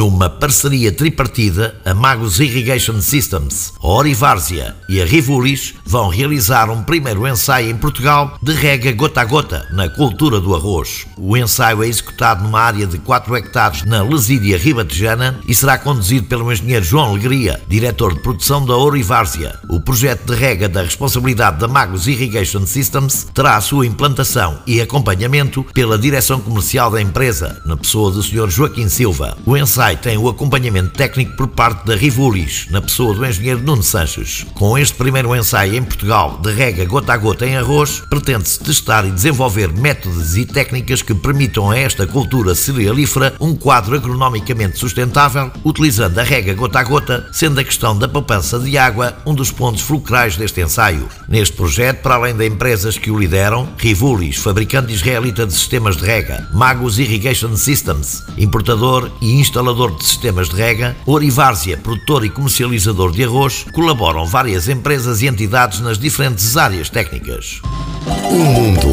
numa parceria tripartida, a Magos Irrigation Systems, a Orivárzia e a Rivulis vão realizar um primeiro ensaio em Portugal de rega gota a gota na cultura do arroz. O ensaio é executado numa área de 4 hectares na Lesídia Ribatejana e será conduzido pelo engenheiro João Alegria, diretor de produção da Orivárzia. O projeto de rega da responsabilidade da Magos Irrigation Systems terá a sua implantação e acompanhamento pela direção comercial da empresa, na pessoa do Sr. Joaquim Silva. O ensaio tem o acompanhamento técnico por parte da Rivulis, na pessoa do engenheiro Nuno Sanches. Com este primeiro ensaio em Portugal de rega gota a gota em arroz, pretende-se testar e desenvolver métodos e técnicas que permitam a esta cultura cerealífera um quadro agronomicamente sustentável, utilizando a rega gota a gota, sendo a questão da poupança de água um dos pontos fulcrais deste ensaio. Neste projeto, para além de empresas que o lideram, Rivulis, fabricante israelita de sistemas de rega, Magos Irrigation Systems, importador e instalador instalador de sistemas de rega, Orivárzia, produtor e comercializador de arroz, colaboram várias empresas e entidades nas diferentes áreas técnicas. O mundo